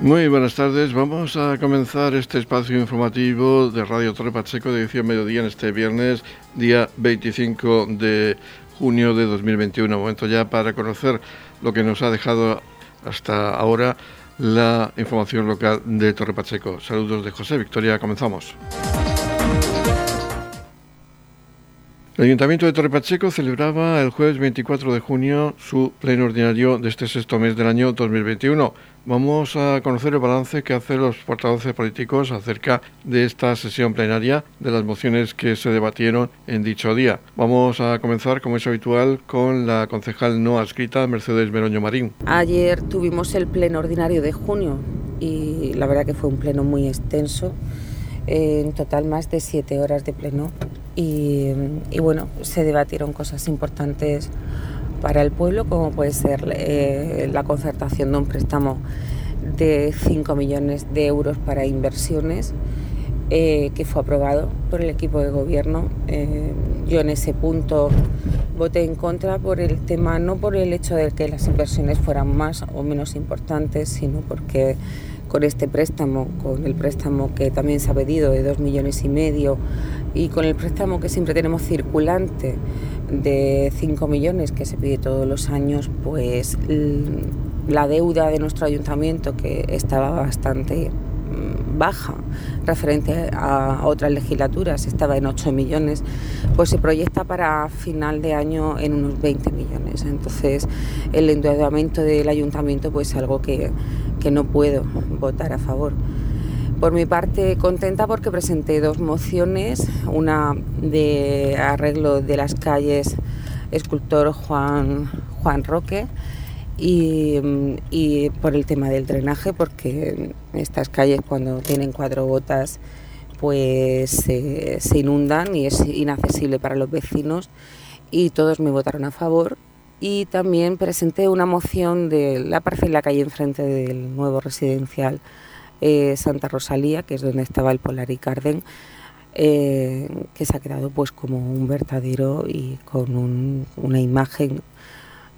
Muy buenas tardes. Vamos a comenzar este espacio informativo de Radio Torre Pacheco de edición mediodía en este viernes, día 25 de junio de 2021. Momento ya para conocer lo que nos ha dejado hasta ahora la información local de Torre Pacheco. Saludos de José Victoria. Comenzamos. El Ayuntamiento de Torre Pacheco celebraba el jueves 24 de junio su pleno ordinario de este sexto mes del año 2021. Vamos a conocer el balance que hacen los portavoces políticos acerca de esta sesión plenaria, de las mociones que se debatieron en dicho día. Vamos a comenzar, como es habitual, con la concejal no adscrita Mercedes Meroño Marín. Ayer tuvimos el pleno ordinario de junio y la verdad que fue un pleno muy extenso en total más de siete horas de pleno y, bueno, se debatieron cosas importantes para el pueblo, como puede ser eh, la concertación de un préstamo de 5 millones de euros para inversiones, eh, que fue aprobado por el equipo de gobierno. Eh, yo en ese punto voté en contra por el tema, no por el hecho de que las inversiones fueran más o menos importantes, sino porque con este préstamo, con el préstamo que también se ha pedido de dos millones y medio y con el préstamo que siempre tenemos circulante de 5 millones que se pide todos los años, pues la deuda de nuestro ayuntamiento que estaba bastante mm, baja referente a otras legislaturas, estaba en 8 millones, pues se proyecta para final de año en unos 20 millones. Entonces el endeudamiento del ayuntamiento pues es algo que que no puedo votar a favor. Por mi parte, contenta porque presenté dos mociones, una de arreglo de las calles escultor Juan, Juan Roque y, por el tema del drenaje, porque estas calles cuando tienen cuatro gotas pues se inundan y es inaccesible para los vecinos y todos me votaron a favor y también presenté una moción de la parcela que hay enfrente del nuevo residencial eh, Santa Rosalía, que es donde estaba el Polar y Carden, eh, que se ha quedado pues como un verdadero y con una imagen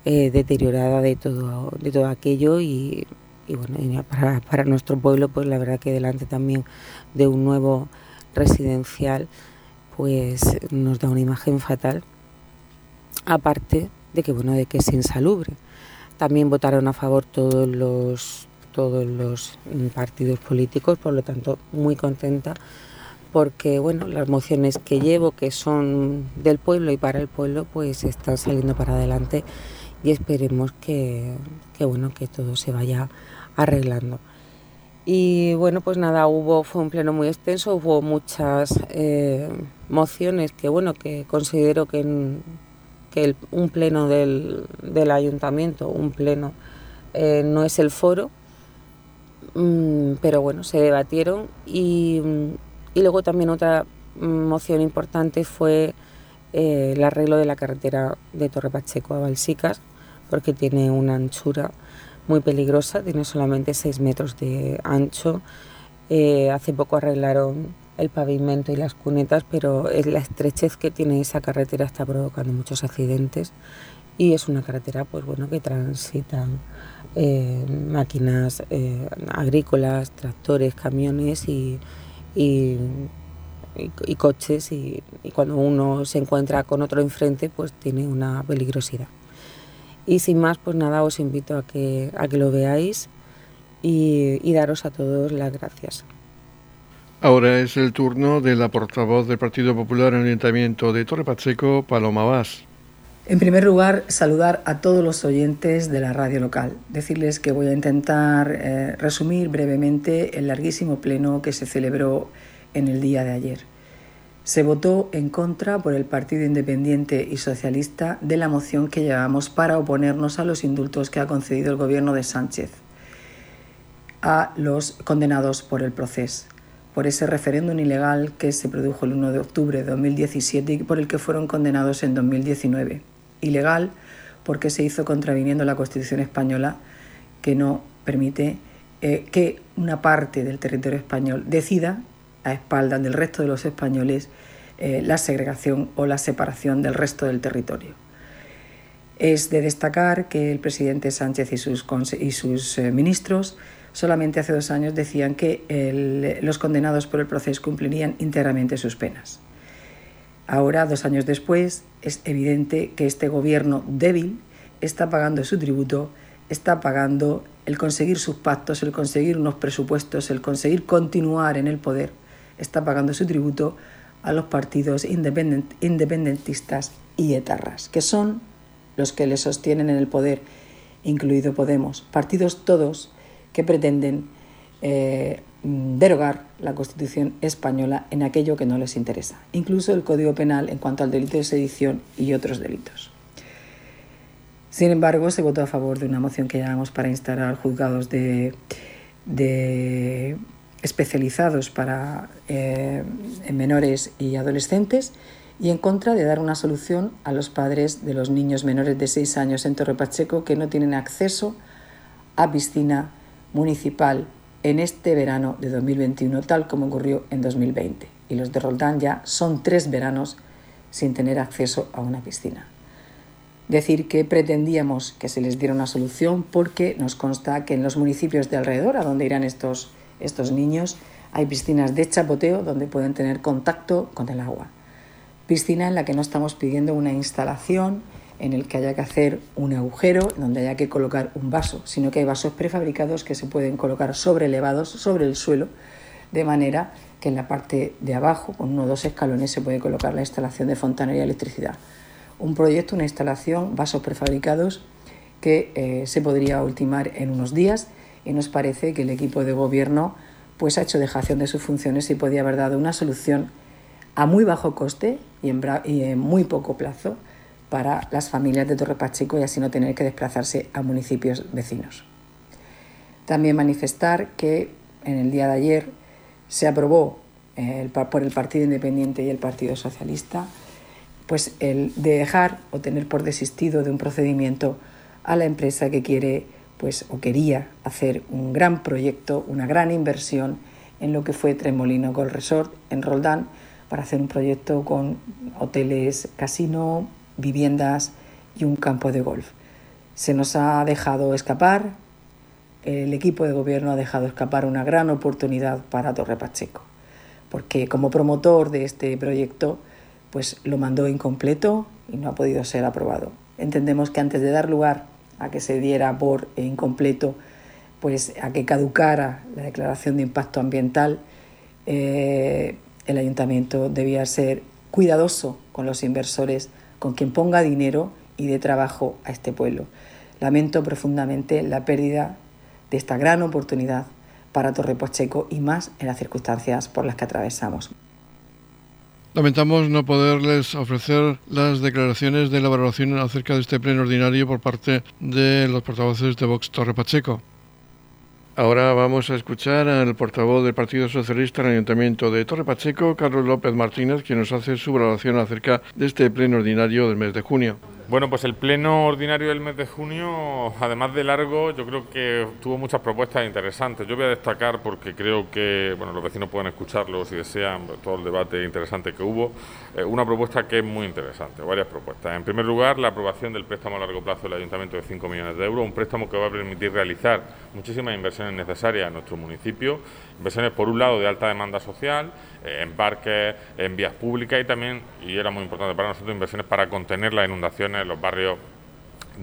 eh, deteriorada de todo, de todo aquello y, bueno, para, para, nuestro pueblo pues la verdad que delante también de un nuevo residencial pues nos da una imagen fatal. Aparte de que bueno, de que es insalubre. También votaron a favor todos los todos los partidos políticos, por lo tanto muy contenta porque bueno, las mociones que llevo que son del pueblo y para el pueblo pues están saliendo para adelante y esperemos que, que bueno, que todo se vaya arreglando. Y bueno, pues nada, hubo, fue un pleno muy extenso, hubo muchas eh, mociones que bueno, que considero que que un pleno del, ayuntamiento, un pleno, eh, no es el foro, mm, pero bueno, se debatieron y, luego también otra moción importante fue eh, el arreglo de la carretera de Torre Pacheco a Balsicas, porque tiene una anchura muy peligrosa, tiene solamente 6 metros de ancho. Eh, hace poco arreglaron el pavimento y las cunetas, pero la estrechez que tiene esa carretera está provocando muchos accidentes y es una carretera pues bueno que transitan eh, máquinas eh, agrícolas, tractores, camiones y, y, coches y, cuando uno se encuentra con otro enfrente pues tiene una peligrosidad. Y sin más pues nada os invito a que, a que lo veáis y, y daros a todos las gracias. Ahora es el turno de la portavoz del Partido Popular en el Ayuntamiento de Torre Pacheco, Paloma Vaz. En primer lugar, saludar a todos los oyentes de la radio local. Decirles que voy a intentar eh, resumir brevemente el larguísimo pleno que se celebró en el día de ayer. Se votó en contra por el Partido Independiente y Socialista de la moción que llevamos para oponernos a los indultos que ha concedido el gobierno de Sánchez a los condenados por el proceso por ese referéndum ilegal que se produjo el 1 de octubre de 2017 y por el que fueron condenados en 2019. Ilegal porque se hizo contraviniendo la Constitución española que no permite eh, que una parte del territorio español decida a espaldas del resto de los españoles eh, la segregación o la separación del resto del territorio. Es de destacar que el presidente Sánchez y sus, y sus eh, ministros solamente hace dos años decían que los condenados por el proceso cumplirían íntegramente sus penas. Ahora, dos años después, es evidente que este gobierno débil está pagando su tributo, está pagando el conseguir sus pactos, el conseguir unos presupuestos, el conseguir continuar en el poder, está pagando su tributo a los partidos independentistas y etarras, que son los que le sostienen en el poder, incluido Podemos. Partidos todos que pretenden eh, derogar la Constitución española en aquello que no les interesa, incluso el Código Penal en cuanto al delito de sedición y otros delitos. Sin embargo, se votó a favor de una moción que llamamos para instalar juzgados de, especializados para eh, menores y adolescentes y en contra de dar una solución a los padres de los niños menores de 6 años en Torre Pacheco que no tienen acceso a piscina municipal en este verano de 2021, tal como ocurrió en 2020. Y los de Roldán ya son tres veranos sin tener acceso a una piscina. Decir que pretendíamos que se les diera una solución porque nos consta que en los municipios de alrededor, a donde irán estos, estos niños, hay piscinas de chapoteo donde pueden tener contacto con el agua. Piscina en la que no estamos pidiendo una instalación en el que haya que hacer un agujero donde haya que colocar un vaso, sino que hay vasos prefabricados que se pueden colocar sobre elevados sobre el suelo, de manera que en la parte de abajo, con uno o dos escalones, se puede colocar la instalación de fontanería y electricidad. Un proyecto, una instalación, vasos prefabricados que eh, se podría ultimar en unos días y nos parece que el equipo de gobierno pues ha hecho dejación de sus funciones y podía haber dado una solución a muy bajo coste y en muy poco plazo para las familias de Torre Pacheco y así no tener que desplazarse a municipios vecinos. También manifestar que en el día de ayer se aprobó eh, por el Partido Independiente y el Partido Socialista pues el de dejar o tener por desistido de un procedimiento a la empresa que quiere pues o quería hacer un gran proyecto, una gran inversión en lo que fue Tremolino Gold Resort en Roldán para hacer un proyecto con hoteles, casino, viviendas y un campo de golf. Se nos ha dejado escapar, el equipo de gobierno ha dejado escapar una gran oportunidad para Torre Pacheco, porque como promotor de este proyecto, pues lo mandó incompleto y no ha podido ser aprobado. Entendemos que antes de dar lugar a que se diera por incompleto, pues a que caducara la declaración de impacto ambiental, eh, el ayuntamiento debía ser cuidadoso con los inversores con quien ponga dinero y de trabajo a este pueblo. Lamento profundamente la pérdida de esta gran oportunidad para Torre Pacheco y más en las circunstancias por las que atravesamos. Lamentamos no poderles ofrecer las declaraciones de la valoración acerca de este pleno ordinario por parte de los portavoces de Vox Torre Pacheco. Ahora vamos a escuchar al portavoz del Partido Socialista en el Ayuntamiento de Torre Pacheco, Carlos López Martínez, quien nos hace su valoración acerca de este pleno ordinario del mes de junio. Bueno, pues el pleno ordinario del mes de junio, además de largo, yo creo que tuvo muchas propuestas interesantes. Yo voy a destacar porque creo que bueno, los vecinos pueden escucharlo si desean todo el debate interesante que hubo. Eh, una propuesta que es muy interesante, varias propuestas. En primer lugar, la aprobación del préstamo a largo plazo del Ayuntamiento de 5 millones de euros, un préstamo que va a permitir realizar muchísimas inversiones necesarias en nuestro municipio, inversiones por un lado de alta demanda social, en parques, en vías públicas y también, y era muy importante para nosotros, inversiones para contener las inundaciones en los barrios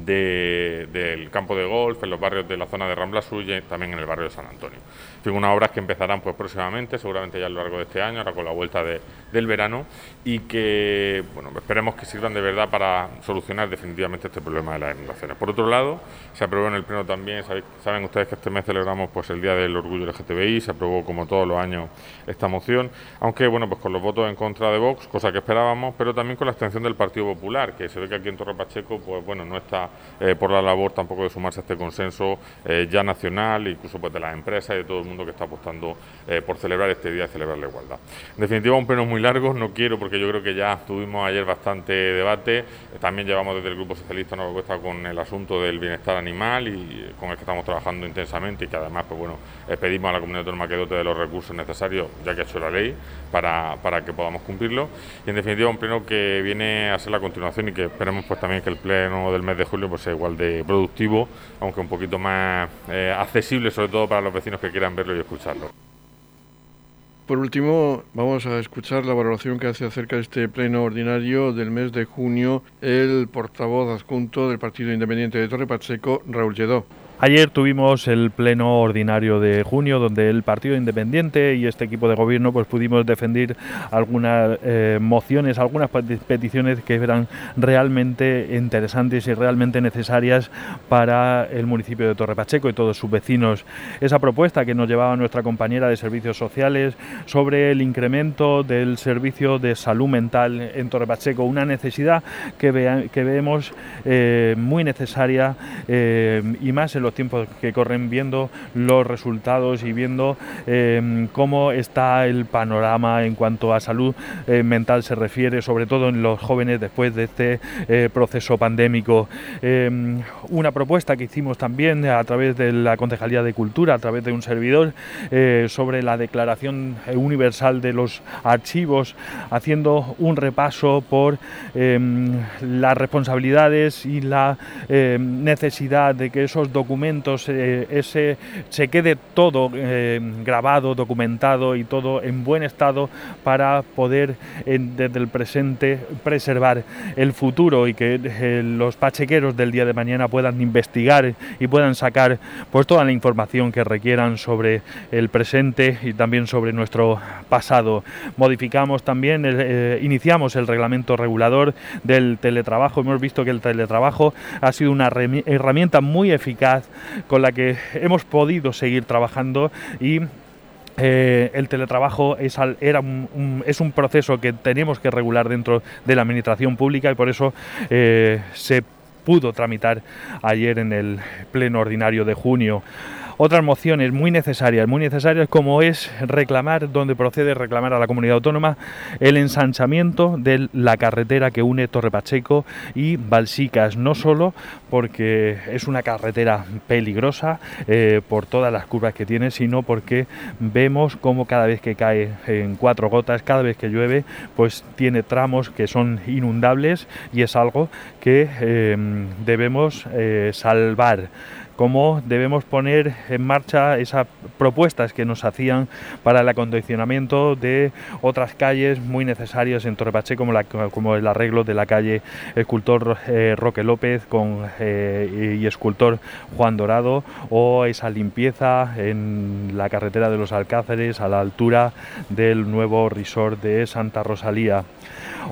del campo de golf, en los barrios de la zona de Rambla Suya y también en el barrio de San Antonio. En unas obras que empezarán pues próximamente, seguramente ya a lo largo de este año, ahora con la vuelta del verano, y que bueno, esperemos que sirvan de verdad para solucionar definitivamente este problema de las inundaciones. Por otro lado, se aprobó en el Pleno también, saben ustedes que este mes celebramos pues el Día del Orgullo LGTBI, se aprobó como todos los años esta moción, aunque bueno, pues con los votos en contra de Vox, cosa que esperábamos, pero también con la abstención del Partido Popular, que se ve que aquí en Torre Pacheco pues bueno, no está eh, por la labor tampoco de sumarse a este consenso eh, ya nacional, incluso pues de las empresas y de todo el mundo que está apostando eh, por celebrar este día y celebrar la igualdad. En definitiva, un pleno muy largo, no quiero porque yo creo que ya tuvimos ayer bastante debate, también llevamos desde el Grupo Socialista una propuesta con el asunto del bienestar animal y con el que estamos trabajando intensamente y que además pues bueno, pedimos a la comunidad autónoma que dote de los recursos necesarios, ya que ha hecho la ley, para, para que podamos cumplirlo. Y en definitiva, un pleno que viene a ser la continuación y que esperemos pues también que el pleno del mes de julio pues sea igual de productivo, aunque un poquito más eh, accesible, sobre todo para los vecinos que quieran verlo y escucharlo. Por último, vamos a escuchar la valoración que hace acerca de este pleno ordinario del mes de junio el portavoz adjunto del Partido Independiente de Torre Pacheco, Raúl Lledó. Ayer tuvimos el pleno ordinario de junio donde el Partido Independiente y este equipo de gobierno pues pudimos defender algunas eh, mociones, algunas peticiones que eran realmente interesantes y realmente necesarias para el municipio de Torre Pacheco y todos sus vecinos. Esa propuesta que nos llevaba nuestra compañera de servicios sociales sobre el incremento del servicio de salud mental en Torre Pacheco, una necesidad que, que vemos eh, muy necesaria eh, y más en los tiempos que corren viendo los resultados y viendo em, cómo está el panorama en cuanto a salud eh, mental se refiere, sobre todo en los jóvenes después de este eh, proceso pandémico. Em, una propuesta que hicimos también a través de la Concejalía de Cultura, a través de un servidor, eh, sobre la Declaración Universal de los Archivos, haciendo un repaso por em, las responsabilidades y la necesidad de que esos documentos eh, ese, se quede todo eh, grabado, documentado y todo en buen estado para poder desde el presente preservar el futuro y que eh, los pachequeros del día de mañana puedan investigar y puedan sacar pues toda la información que requieran sobre el presente y también sobre nuestro pasado. Modificamos también, iniciamos el reglamento regulador del teletrabajo. Hemos visto que el teletrabajo ha sido una herramienta muy eficaz con la que hemos podido seguir trabajando y eh, el teletrabajo es, era un, es un proceso que tenemos que regular dentro de la administración pública y por eso eh, se pudo tramitar ayer en el pleno ordinario de junio otras mociones muy necesarias, muy necesarias como es reclamar, donde procede reclamar a la comunidad autónoma el ensanchamiento de la carretera que une Torre Pacheco y Balsicas, no solo porque es una carretera peligrosa eh, por todas las curvas que tiene, sino porque vemos como cada vez que cae en cuatro gotas, cada vez que llueve, pues tiene tramos que son inundables y es algo que eh, debemos eh, salvar cómo debemos poner en marcha esas propuestas que nos hacían para el acondicionamiento de otras calles muy necesarias en Torrepache, como, el arreglo de la calle escultor eh, Roque López con, eh, y escultor Juan Dorado, o esa limpieza en la carretera de los Alcáceres a la altura del nuevo resort de Santa Rosalía.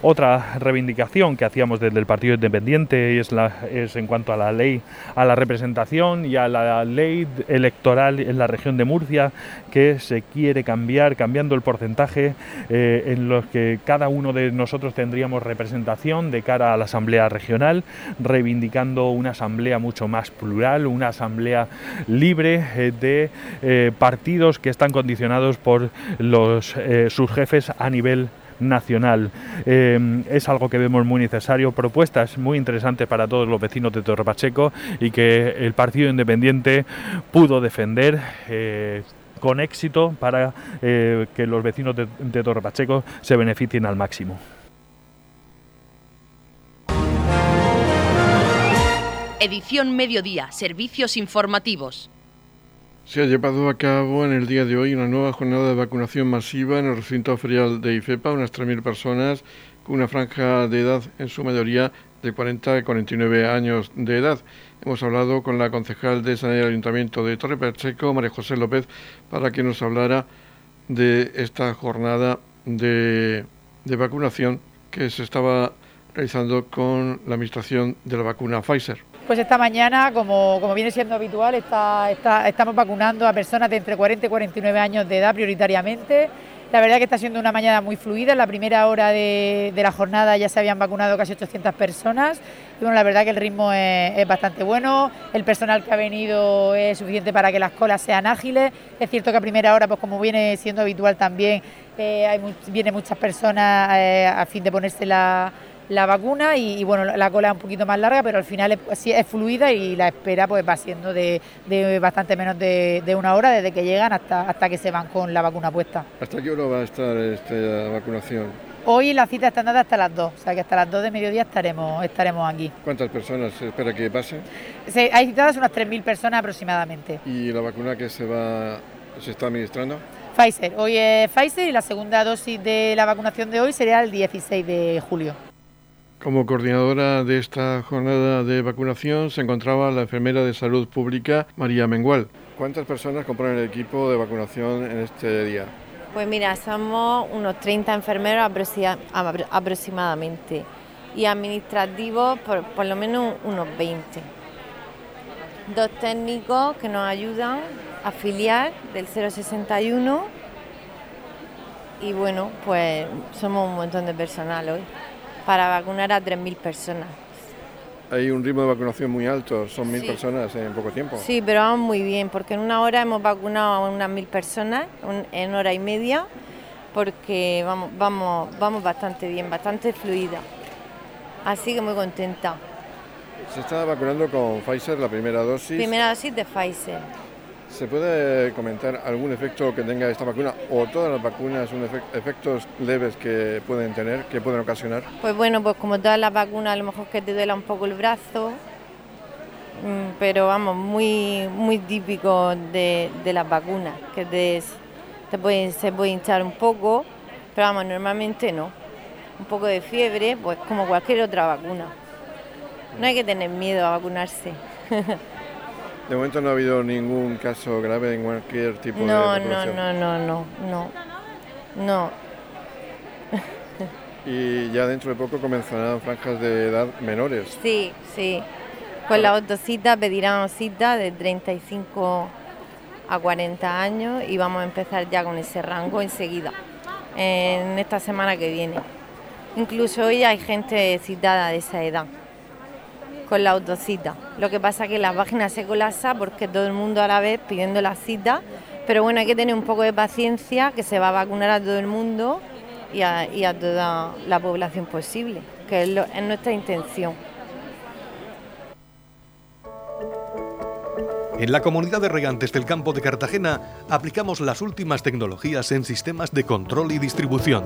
Otra reivindicación que hacíamos desde el Partido Independiente es en cuanto a la ley, a la representación y a la ley electoral en la región de Murcia, que se quiere cambiar, cambiando el porcentaje eh, en los que cada uno de nosotros tendríamos representación de cara a la Asamblea Regional, reivindicando una asamblea mucho más plural, una asamblea libre eh, de eh, partidos que están condicionados por sus jefes a nivel nacional. Eh, es algo que vemos muy necesario, propuestas muy interesantes para todos los vecinos de Torre Pacheco y que el Partido Independiente pudo defender. Eh, con éxito para eh, que los vecinos de, de Torre Pacheco se beneficien al máximo. Edición Mediodía, Servicios Informativos. Se ha llevado a cabo en el día de hoy una nueva jornada de vacunación masiva en el recinto ferial de IFEPA, unas 3.000 personas con una franja de edad en su mayoría de 40 a 49 años de edad. Hemos hablado con la concejal de Sanidad del Ayuntamiento de Torre Pacheco, María José López, para que nos hablara de esta jornada de, de vacunación que se estaba realizando con la administración de la vacuna Pfizer. Pues esta mañana, como, viene siendo habitual, estamos vacunando a personas de entre 40 y 49 años de edad prioritariamente. La verdad que está siendo una mañana muy fluida. En la primera hora de, la jornada ya se habían vacunado casi 800 personas. Y bueno, la verdad que el ritmo es, bastante bueno. El personal que ha venido es suficiente para que las colas sean ágiles. Es cierto que a primera hora, pues como viene siendo habitual también, eh, vienen muchas personas eh, a fin de ponerse la la vacuna y, bueno, la cola es un poquito más larga, pero al final es, es fluida y la espera pues va siendo de, bastante menos de, una hora desde que llegan hasta, hasta que se van con la vacuna puesta. ¿Hasta qué hora va a estar esta vacunación? Hoy la cita está dada hasta las 2, o sea que hasta las 2 de mediodía estaremos, estaremos aquí. ¿Cuántas personas se espera que pasen? Se, hay citadas unas 3.000 personas aproximadamente. ¿Y la vacuna que se va se está administrando? Pfizer, hoy es Pfizer y la segunda dosis de la vacunación de hoy sería el 16 de julio. Como coordinadora de esta jornada de vacunación se encontraba la enfermera de salud pública María Mengual. ¿Cuántas personas componen el equipo de vacunación en este día? Pues mira, somos unos 30 enfermeros aproximadamente y administrativos por, por lo menos unos 20. Dos técnicos que nos ayudan a afiliar del 061 y bueno, pues somos un montón de personal hoy para vacunar a 3.000 personas. Hay un ritmo de vacunación muy alto, son mil personas en poco tiempo. Sí, pero vamos muy bien, porque en una hora hemos vacunado a unas mil personas, en hora y media, porque vamos, vamos, vamos bastante bien, bastante fluida. Así que muy contenta. ¿Se está vacunando con Pfizer la primera dosis? Primera dosis de Pfizer. ¿Se puede comentar algún efecto que tenga esta vacuna o todas las vacunas, un efectos leves que pueden tener, que pueden ocasionar? Pues bueno, pues como todas las vacunas, a lo mejor que te duela un poco el brazo, mm, pero vamos, muy, muy típico de, las vacunas, que te, se puede hinchar un poco, pero vamos, normalmente no. Un poco de fiebre, pues como cualquier otra vacuna. No hay que tener miedo a vacunarse. De momento no ha habido ningún caso grave en cualquier tipo de No, no, no, no, no, no, no. y ya dentro de poco comenzarán franjas de edad menores. Sí, sí. Con la autocita pedirán cita de 35 a 40 años y vamos a empezar ya con ese rango enseguida, en esta semana que viene. Incluso hoy hay gente citada de esa edad con la autocita. Lo que pasa es que la página se colapsa porque todo el mundo a la vez pidiendo la cita, pero bueno, hay que tener un poco de paciencia, que se va a vacunar a todo el mundo y a, toda la población posible, que es, es nuestra intención. En la comunidad de regantes del campo de Cartagena aplicamos las últimas tecnologías en sistemas de control y distribución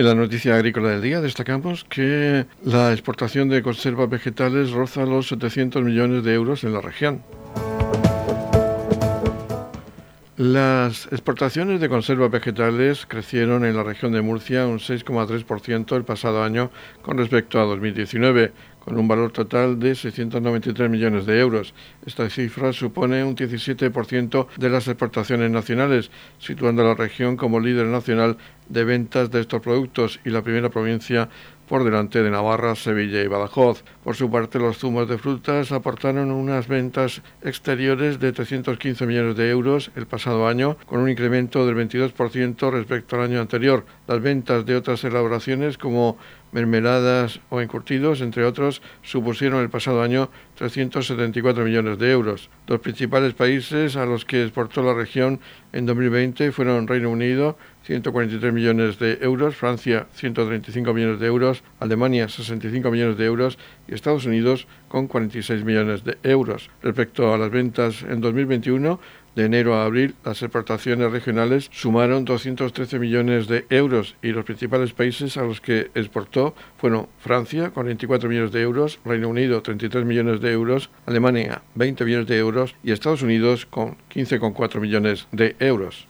En la noticia agrícola del día destacamos que la exportación de conservas vegetales roza los 700 millones de euros en la región. Las exportaciones de conservas vegetales crecieron en la región de Murcia un 6,3% el pasado año con respecto a 2019, con un valor total de 693 millones de euros. Esta cifra supone un 17% de las exportaciones nacionales, situando a la región como líder nacional de ventas de estos productos y la primera provincia por delante de Navarra, Sevilla y Badajoz. Por su parte, los zumos de frutas aportaron unas ventas exteriores de 315 millones de euros el pasado año, con un incremento del 22% respecto al año anterior. Las ventas de otras elaboraciones como mermeladas o encurtidos, entre otros, supusieron el pasado año 374 millones de euros. Los principales países a los que exportó la región en 2020 fueron Reino Unido, 143 millones de euros, Francia, 135 millones de euros, Alemania, 65 millones de euros y Estados Unidos, con 46 millones de euros. Respecto a las ventas en 2021, de enero a abril, las exportaciones regionales sumaron 213 millones de euros y los principales países a los que exportó fueron Francia, con 24 millones de euros, Reino Unido, 33 millones de euros, Alemania, 20 millones de euros y Estados Unidos, con 15,4 millones de euros.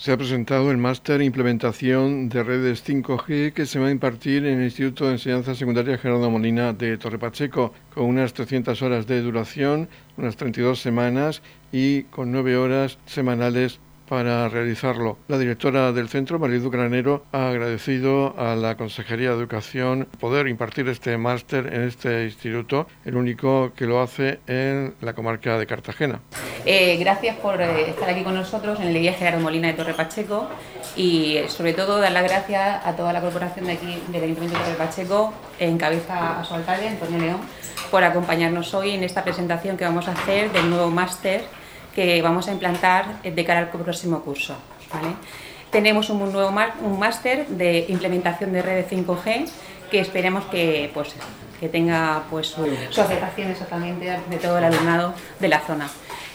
Se ha presentado el máster Implementación de Redes 5G que se va a impartir en el Instituto de Enseñanza Secundaria Gerardo Molina de Torre Pacheco, con unas 300 horas de duración, unas 32 semanas y con 9 horas semanales para realizarlo. La directora del centro, Marilu Granero, ha agradecido a la Consejería de Educación poder impartir este máster en este instituto, el único que lo hace en la comarca de Cartagena. Eh, gracias por eh, estar aquí con nosotros en el Día Gerardo Molina de Torre Pacheco y sobre todo dar las gracias a toda la corporación de aquí del Ayuntamiento de Torre Pacheco, en cabeza a su alcalde, Antonio León, por acompañarnos hoy en esta presentación que vamos a hacer del nuevo máster que vamos a implantar de cara al próximo curso. Tenemos un nuevo un máster de implementación de redes 5G que esperemos que, pues, que tenga pues, su, aceptación exactamente de todo el alumnado de la zona.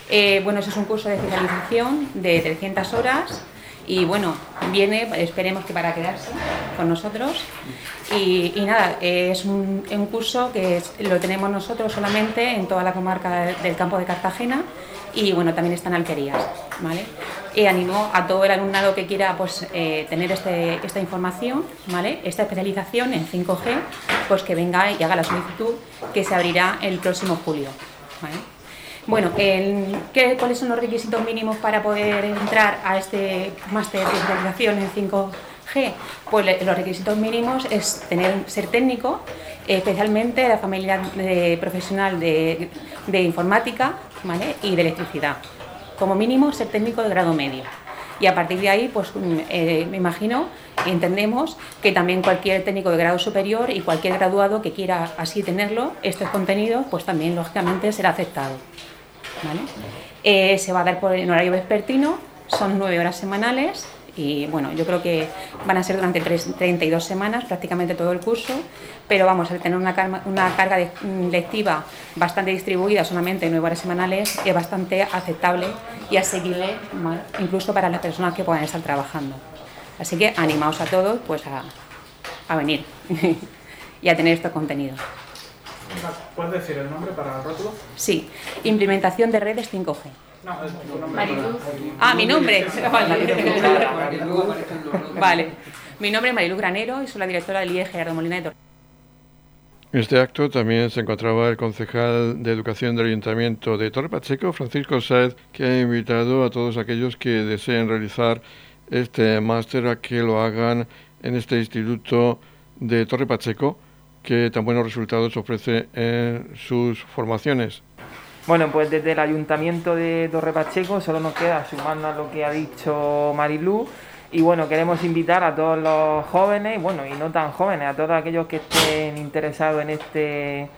Eh, bueno, es un curso de especialización de 300 horas y bueno, viene, esperemos que para quedarse con nosotros. Y, nada, es un, curso que lo tenemos nosotros solamente en toda la comarca del campo de Cartagena y bueno, también están alquerías, ¿vale? Y animo a todo el alumnado que quiera pues, eh, tener este, esta información, ¿vale? Esta especialización en 5G, pues que venga y haga la solicitud que se abrirá el próximo julio, Bueno, ¿qué, ¿cuáles son los requisitos mínimos para poder entrar a este máster de especialización en 5G? Pues los requisitos mínimos es tener, ser técnico, especialmente la familia profesional de, informática, y de electricidad. Como mínimo ser técnico de grado medio. Y a partir de ahí, pues mm, eh, me imagino, entendemos que también cualquier técnico de grado superior y cualquier graduado que quiera así tenerlo, estos contenidos, pues también lógicamente será aceptado. Eh, se va a dar por el horario vespertino, son nueve horas semanales y bueno, yo creo que van a ser durante 32 semanas prácticamente todo el curso, pero vamos a tener una, una carga mm, lectiva bastante distribuida, solamente nueve horas semanales, es bastante aceptable y asequible incluso para las personas que puedan estar trabajando. Así que animaos a todos pues a, a venir y a tener estos contenidos. ¿Puedes decir el nombre para el rótulo? Sí, implementación de redes 5G. No, es tu nombre. Ah, mi nombre. Vale. Mi nombre es Marilu Granero y soy la directora del IE Gerardo Molina de Torre. En este acto también se encontraba el concejal de Educación del Ayuntamiento de Torre Pacheco, Francisco Saez, que ha invitado a todos aquellos que deseen realizar este máster a que lo hagan en este instituto de Torre Pacheco, que tan buenos resultados ofrece en sus formaciones. Bueno, pues desde el Ayuntamiento de Torre Pacheco solo nos queda sumarnos a lo que ha dicho Marilú y bueno, queremos invitar a todos los jóvenes, bueno, y no tan jóvenes, a todos aquellos que estén interesados en este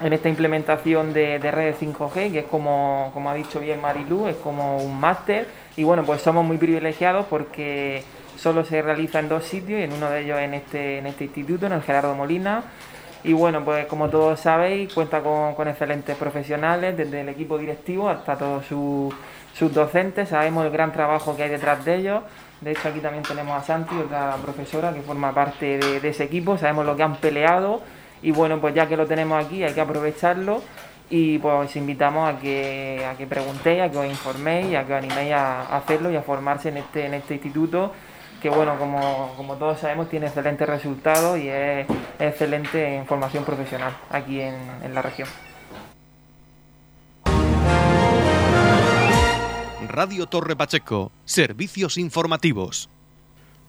en esta implementación de, de redes 5G, que es como, como ha dicho bien Marilú, es como un máster. Y bueno, pues somos muy privilegiados porque solo se realiza en dos sitios, y en uno de ellos en este, en este instituto, en el Gerardo Molina. Y bueno, pues como todos sabéis, cuenta con, excelentes profesionales, desde el equipo directivo hasta todos sus, docentes. Sabemos el gran trabajo que hay detrás de ellos. De hecho, aquí también tenemos a Santi, otra profesora que forma parte de, ese equipo. Sabemos lo que han peleado. Y bueno, pues ya que lo tenemos aquí, hay que aprovecharlo. Y pues os invitamos a que, a que preguntéis, a que os informéis, a que os animéis a, hacerlo y a formarse en este, en este instituto que bueno, como, como, todos sabemos, tiene excelentes resultados y es, excelente en formación profesional aquí en, en la región. Radio Torre Pacheco, servicios informativos.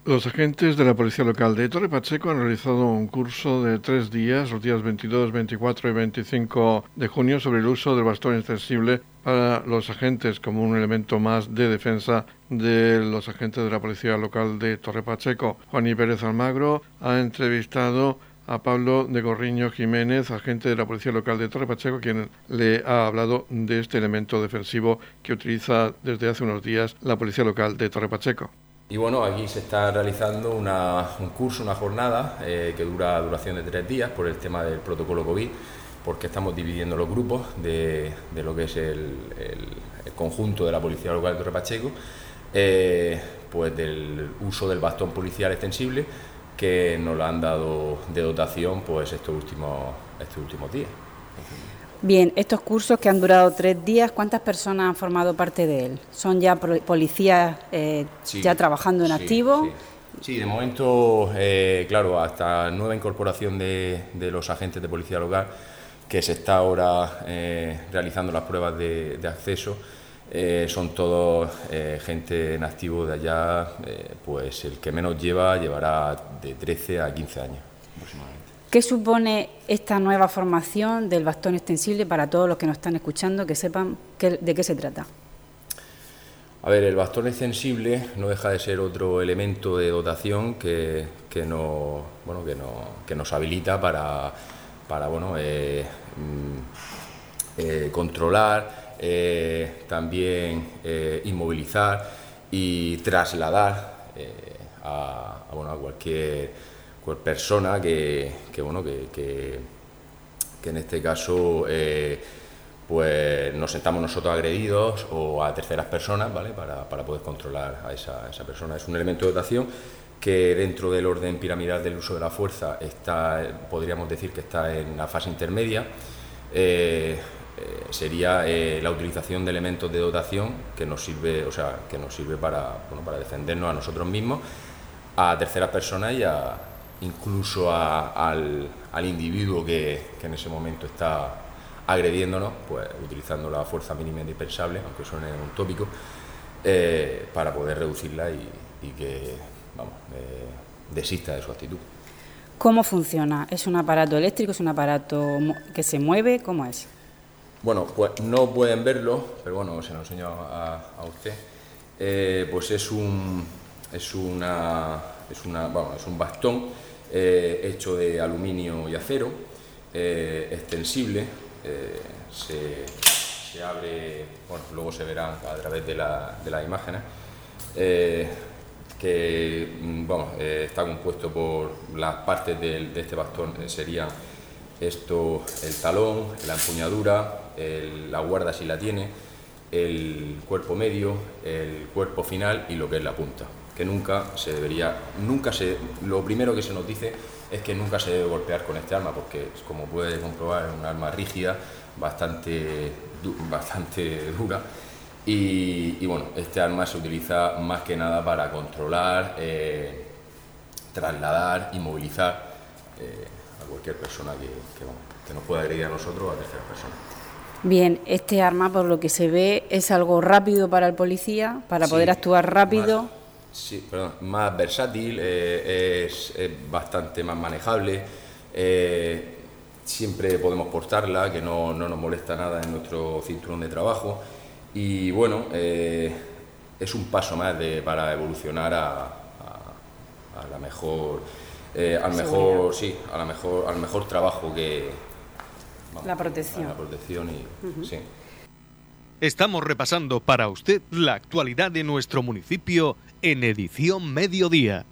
Los agentes de la Policía Local de Torre Pacheco han realizado un curso de tres días, los días 22, 24 y 25 de junio, sobre el uso del bastón extensible para los agentes como un elemento más de defensa de los agentes de la Policía Local de Torre Pacheco. Juan Pérez Almagro ha entrevistado a Pablo de Gorriño Jiménez, agente de la Policía Local de Torre Pacheco, quien le ha hablado de este elemento defensivo que utiliza desde hace unos días la Policía Local de Torre Pacheco. Y bueno, aquí se está realizando un curso, una jornada eh, que dura duración de tres días por el tema del protocolo COVID, porque estamos dividiendo los grupos de, lo que es el, conjunto de la Policía Local de Torre Pacheco, eh, pues del uso del bastón policial extensible que nos lo han dado de dotación pues estos últimos, estos últimos días. Bien, estos cursos que han durado tres días, ¿cuántas personas han formado parte de él? ¿Son ya policías eh, ya trabajando en activo? Sí. de momento, eh, claro, hasta nueva incorporación de, los agentes de policía local, que se está ahora eh, realizando las pruebas de, acceso, son todos gente en activo de allá, pues el que menos lleva llevará de 13 a 15 años aproximadamente. ¿Qué supone esta nueva formación del bastón extensible para todos los que nos están escuchando, que sepan de qué se trata? A ver, el bastón extensible no deja de ser otro elemento de dotación que, no, bueno, que, no, que nos habilita para, para bueno, eh, mm, eh, controlar, eh, también inmovilizar y trasladar a, bueno, a cualquier pues, persona que, bueno, que, que, en este caso eh, pues nos sentamos nosotros agredidos o a terceras personas ¿vale? para, poder controlar a esa, esa, persona. Es un elemento de dotación que dentro del orden piramidal del uso de la fuerza está, podríamos decir que está en la fase intermedia. Eh, eh, sería la utilización de elementos de dotación que nos sirve, o sea, que nos sirve para, bueno, para defendernos a nosotros mismos, a terceras personas y a, incluso al, individuo que, en ese momento está agrediéndonos, pues utilizando la fuerza mínima indispensable, aunque suene un tópico, eh, para poder reducirla y, que vamos, eh, desista de su actitud. ¿Cómo funciona? ¿Es un aparato eléctrico? ¿Es un aparato que se mueve? ¿Cómo es? Bueno, pues no pueden verlo, pero bueno, se lo enseño a, usted. Eh, pues es un, es una, es una, es un bastón eh, hecho de aluminio y acero, eh, extensible, eh, se, abre, bueno, luego se verá a través de, la, de las imágenes, que mm, bueno, está compuesto por las partes de, este bastón, serían esto, el talón, la empuñadura, la guarda si la tiene, el cuerpo medio, el cuerpo final y lo que es la punta que nunca se debería, nunca se, lo primero que se nos dice es que nunca se debe golpear con este arma, porque como puede comprobar es un arma rígida, bastante, bastante dura, y, bueno, este arma se utiliza más que nada para controlar, eh, trasladar y movilizar eh, a cualquier persona que, que, nos pueda agredir a nosotros o a terceras personas. Bien, este arma por lo que se ve es algo rápido para el policía, para poder actuar rápido. Sí, perdón, más versátil, eh, es, bastante más manejable. Eh, siempre podemos portarla, que no, nos molesta nada en nuestro cinturón de trabajo. Y bueno, eh, es un paso más de, para evolucionar a, la mejor, al mejor, sí, a la mejor, al mejor trabajo que la protección. La protección y sí. Estamos repasando para usted la actualidad de nuestro municipio en edición mediodía.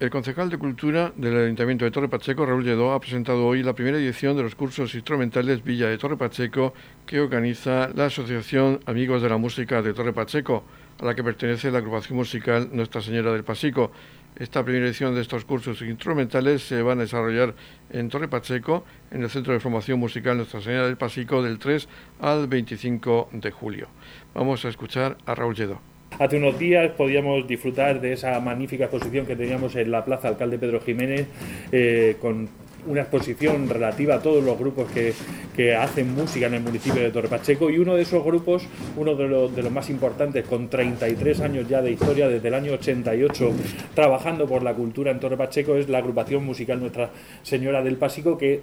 El concejal de Cultura del Ayuntamiento de Torre Pacheco, Raúl Lledó, ha presentado hoy la primera edición de los cursos instrumentales Villa de Torre Pacheco que organiza la Asociación Amigos de la Música de Torre Pacheco, a la que pertenece la agrupación musical Nuestra Señora del Pasico. Esta primera edición de estos cursos instrumentales se van a desarrollar en Torre Pacheco, en el Centro de Formación Musical Nuestra Señora del Pasico, del 3 al 25 de julio. Vamos a escuchar a Raúl Lledó. Hace unos días podíamos disfrutar de esa magnífica exposición que teníamos en la Plaza Alcalde Pedro Jiménez eh, con una exposición relativa a todos los grupos que, hacen música en el municipio de Torre Pacheco y uno de esos grupos, uno de los, de los más importantes, con 33 años ya de historia, desde el año 88, trabajando por la cultura en Torre Pacheco, es la agrupación musical Nuestra Señora del Pasico, que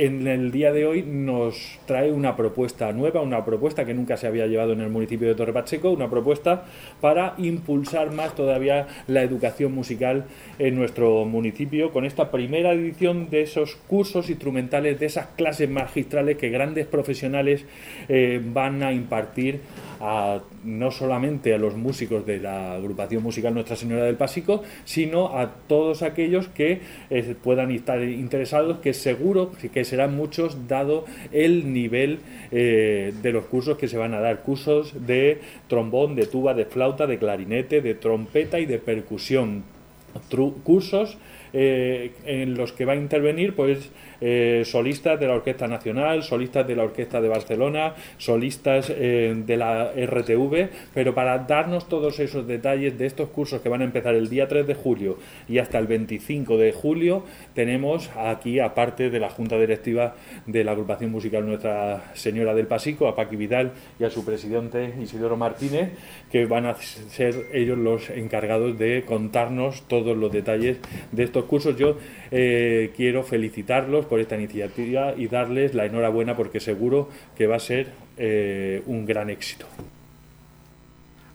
en el día de hoy nos trae una propuesta nueva, una propuesta que nunca se había llevado en el municipio de Torre Pacheco, una propuesta para impulsar más todavía la educación musical en nuestro municipio con esta primera edición de esos cursos instrumentales, de esas clases magistrales que grandes profesionales eh, van a impartir a, no solamente a los músicos de la agrupación musical Nuestra Señora del Pasico, sino a todos aquellos que eh, puedan estar interesados, que seguro que serán muchos dado el nivel eh, de los cursos que se van a dar, cursos de trombón, de tuba, de flauta, de clarinete, de trompeta y de percusión, cursos eh, en los que va a intervenir pues eh, solistas de la Orquesta Nacional, solistas de la Orquesta de Barcelona, solistas eh, de la RTV, pero para darnos todos esos detalles de estos cursos que van a empezar el día 3 de julio y hasta el 25 de julio, tenemos aquí, aparte de la Junta Directiva de la Agrupación Musical Nuestra Señora del Pasico, a Paqui Vidal y a su presidente Isidoro Martínez, que van a ser ellos los encargados de contarnos todos los detalles de estos cursos. Yo eh, quiero felicitarlos por esta iniciativa y darles la enhorabuena porque seguro que va a ser eh, un gran éxito.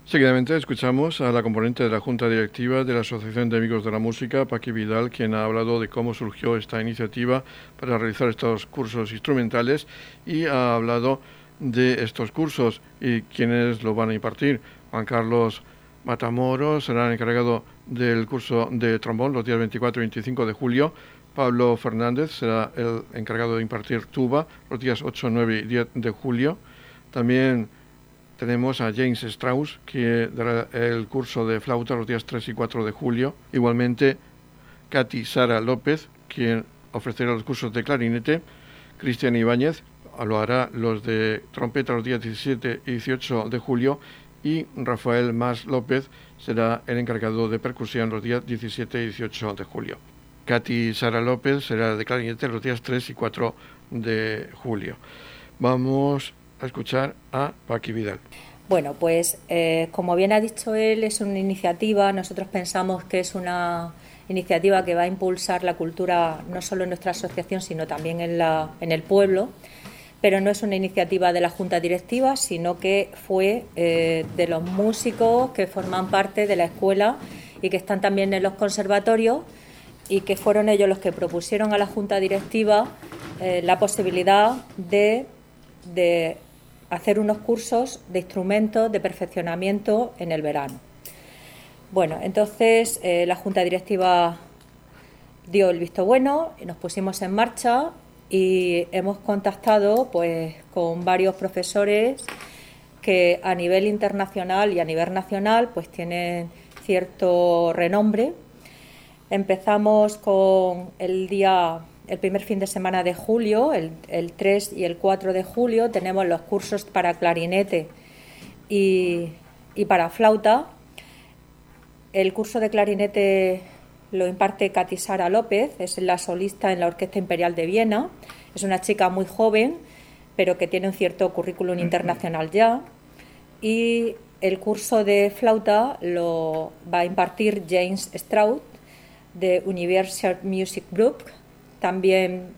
Seguidamente escuchamos a la componente de la Junta Directiva de la Asociación de Amigos de la Música, Paqui Vidal, quien ha hablado de cómo surgió esta iniciativa para realizar estos cursos instrumentales y ha hablado de estos cursos y quienes lo van a impartir. Juan Carlos Matamoros será el encargado del curso de trombón los días 24 y 25 de julio. Pablo Fernández será el encargado de impartir tuba los días 8, 9 y 10 de julio. También tenemos a James Strauss, que dará el curso de flauta los días 3 y 4 de julio. Igualmente, Katy Sara López, quien ofrecerá los cursos de clarinete. Cristian Ibáñez lo hará los de trompeta los días 17 y 18 de julio. Y Rafael Mas López será el encargado de percusión los días 17 y 18 de julio. Katy Sara López será de clarinete los días 3 y 4 de julio. Vamos a escuchar a Paqui Vidal. Bueno, pues eh, como bien ha dicho él, es una iniciativa, nosotros pensamos que es una iniciativa que va a impulsar la cultura no solo en nuestra asociación, sino también en, la, en el pueblo, pero no es una iniciativa de la Junta Directiva, sino que fue eh, de los músicos que forman parte de la escuela y que están también en los conservatorios y que fueron ellos los que propusieron a la Junta Directiva eh, la posibilidad de, hacer unos cursos de instrumentos de perfeccionamiento en el verano. Bueno, entonces eh, la Junta Directiva dio el visto bueno y nos pusimos en marcha y hemos contactado pues con varios profesores que a nivel internacional y a nivel nacional pues tienen cierto renombre. Empezamos con el día el primer fin de semana de julio, el, 3 y el 4 de julio, tenemos los cursos para clarinete y, para flauta. El curso de clarinete lo imparte Katisara López, es la solista en la Orquesta Imperial de Viena. Es una chica muy joven, pero que tiene un cierto currículum internacional ya. Y el curso de flauta lo va a impartir James Stroud de Universal Music Group, también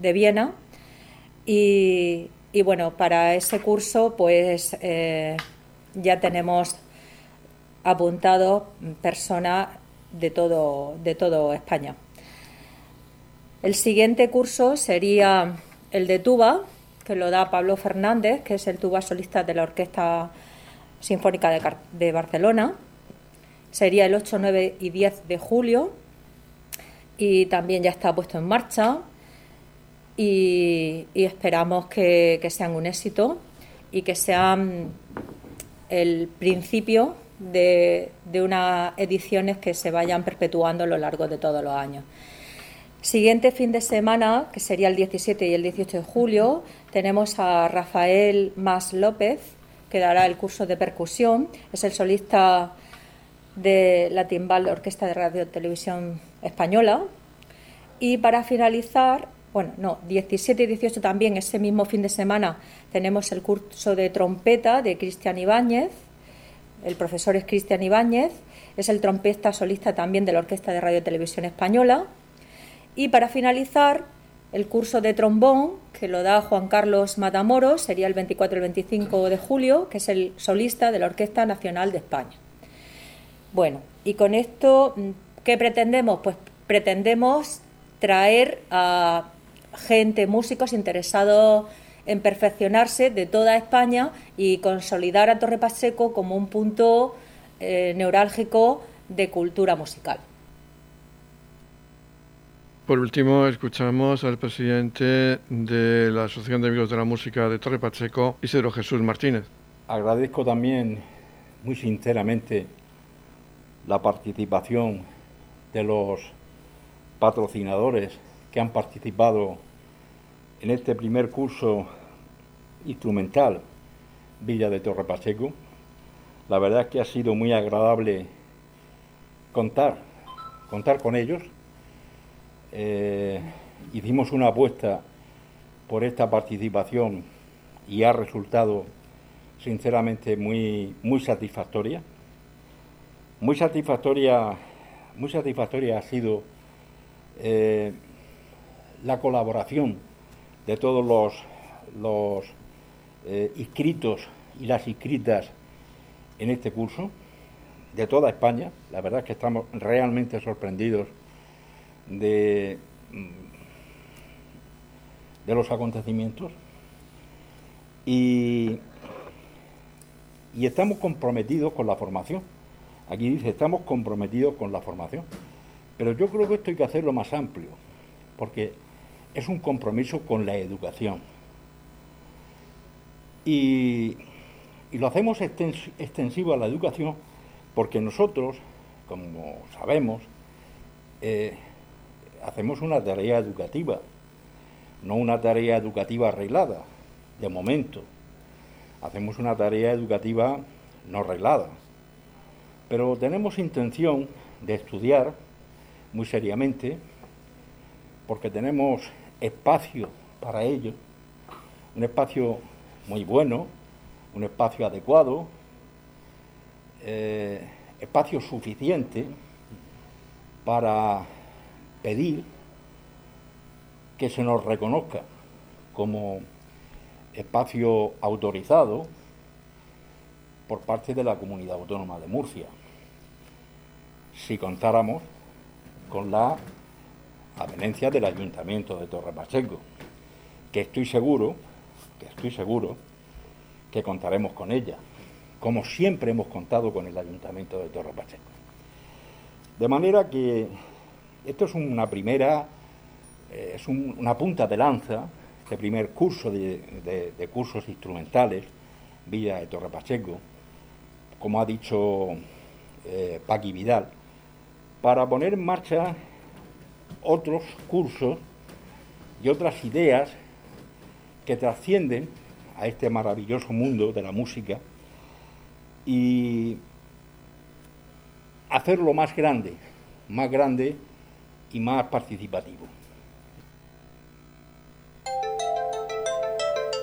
de Viena. Y, bueno, para ese curso pues eh, ya tenemos apuntado personas de todo, de todo España. El siguiente curso sería el de tuba, que lo da Pablo Fernández, que es el tuba solista de la Orquesta Sinfónica de, de Barcelona. Sería el 8, 9 y 10 de julio y también ya está puesto en marcha y, esperamos que, sean un éxito y que sean el principio de, unas ediciones que se vayan perpetuando a lo largo de todos los años. Siguiente fin de semana, que sería el 17 y el 18 de julio, tenemos a Rafael Mas López, que dará el curso de percusión. Es el solista de la Timbal Orquesta de Radio Televisión Española. Y para finalizar, bueno, no, 17 y 18 también, ese mismo fin de semana, tenemos el curso de trompeta de Cristian Ibáñez. El profesor es Cristian Ibáñez, es el trompeta solista también de la Orquesta de Radio Televisión Española. Y para finalizar, el curso de trombón, que lo da Juan Carlos Matamoros, sería el 24 y el 25 de julio, que es el solista de la Orquesta Nacional de España. Bueno, y con esto, ¿qué pretendemos? Pues pretendemos traer a gente, músicos interesados en perfeccionarse de toda España y consolidar a Torre Pacheco como un punto eh, neurálgico de cultura musical. Por último, escuchamos al presidente de la Asociación de Amigos de la Música de Torre Pacheco, Isidro Jesús Martínez. Agradezco también muy sinceramente la participación de los patrocinadores que han participado en este primer curso instrumental Villa de Torre Pacheco. La verdad es que ha sido muy agradable contar, contar con ellos. Eh, hicimos una apuesta por esta participación y ha resultado sinceramente muy, muy satisfactoria. Muy satisfactoria, muy satisfactoria ha sido eh, la colaboración de todos los, los eh, inscritos y las inscritas en este curso, de toda España. La verdad es que estamos realmente sorprendidos de, de los acontecimientos y, y estamos comprometidos con la formación. Aquí dice, estamos comprometidos con la formación. Pero yo creo que esto hay que hacerlo más amplio, porque es un compromiso con la educación. Y, lo hacemos extensivo a la educación porque nosotros, como sabemos, eh, hacemos una tarea educativa, no una tarea educativa arreglada, de momento. Hacemos una tarea educativa no arreglada. Pero tenemos intención de estudiar muy seriamente, porque tenemos espacio para ello, un espacio muy bueno, un espacio adecuado, eh, espacio suficiente para pedir que se nos reconozca como espacio autorizado por parte de la Comunidad Autónoma de Murcia, si contáramos con la avenencia del Ayuntamiento de Torre Pacheco, que estoy seguro, que estoy seguro que contaremos con ella, como siempre hemos contado con el Ayuntamiento de Torre Pacheco. De manera que esto es una primera, eh, es una punta de lanza, este primer curso de, cursos instrumentales, Villa de Torre Pacheco, como ha dicho eh, Paqui Vidal, para poner en marcha otros cursos y otras ideas que trascienden a este maravilloso mundo de la música y hacerlo más grande, más grande y más participativo.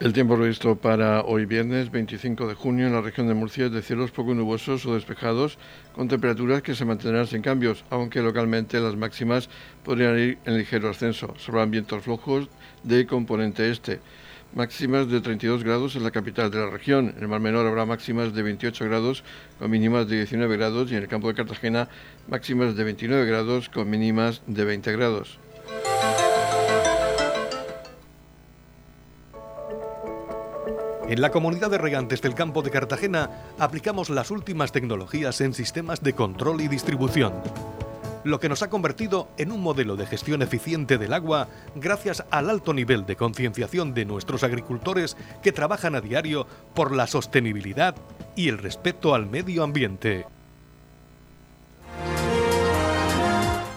El tiempo previsto para hoy viernes 25 de junio en la región de Murcia es de cielos poco nubosos o despejados con temperaturas que se mantendrán sin cambios, aunque localmente las máximas podrían ir en ligero ascenso. Sobran vientos flojos de componente este. Máximas de 32 grados en la capital de la región. En el Mar Menor habrá máximas de 28 grados con mínimas de 19 grados y en el campo de Cartagena máximas de 29 grados con mínimas de 20 grados. En la comunidad de regantes del campo de Cartagena aplicamos las últimas tecnologías en sistemas de control y distribución, lo que nos ha convertido en un modelo de gestión eficiente del agua gracias al alto nivel de concienciación de nuestros agricultores que trabajan a diario por la sostenibilidad y el respeto al medio ambiente.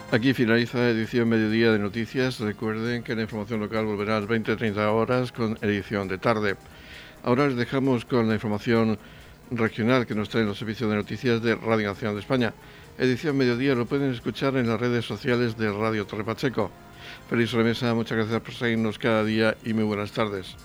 Aquí finaliza edición Mediodía de Noticias. Recuerden que la información local volverá a las 20-30 horas con edición de tarde. Ahora les dejamos con la información regional que nos traen los servicios de noticias de Radio Nacional de España. Edición Mediodía lo pueden escuchar en las redes sociales de Radio Torre Pacheco. Feliz remesa, muchas gracias por seguirnos cada día y muy buenas tardes.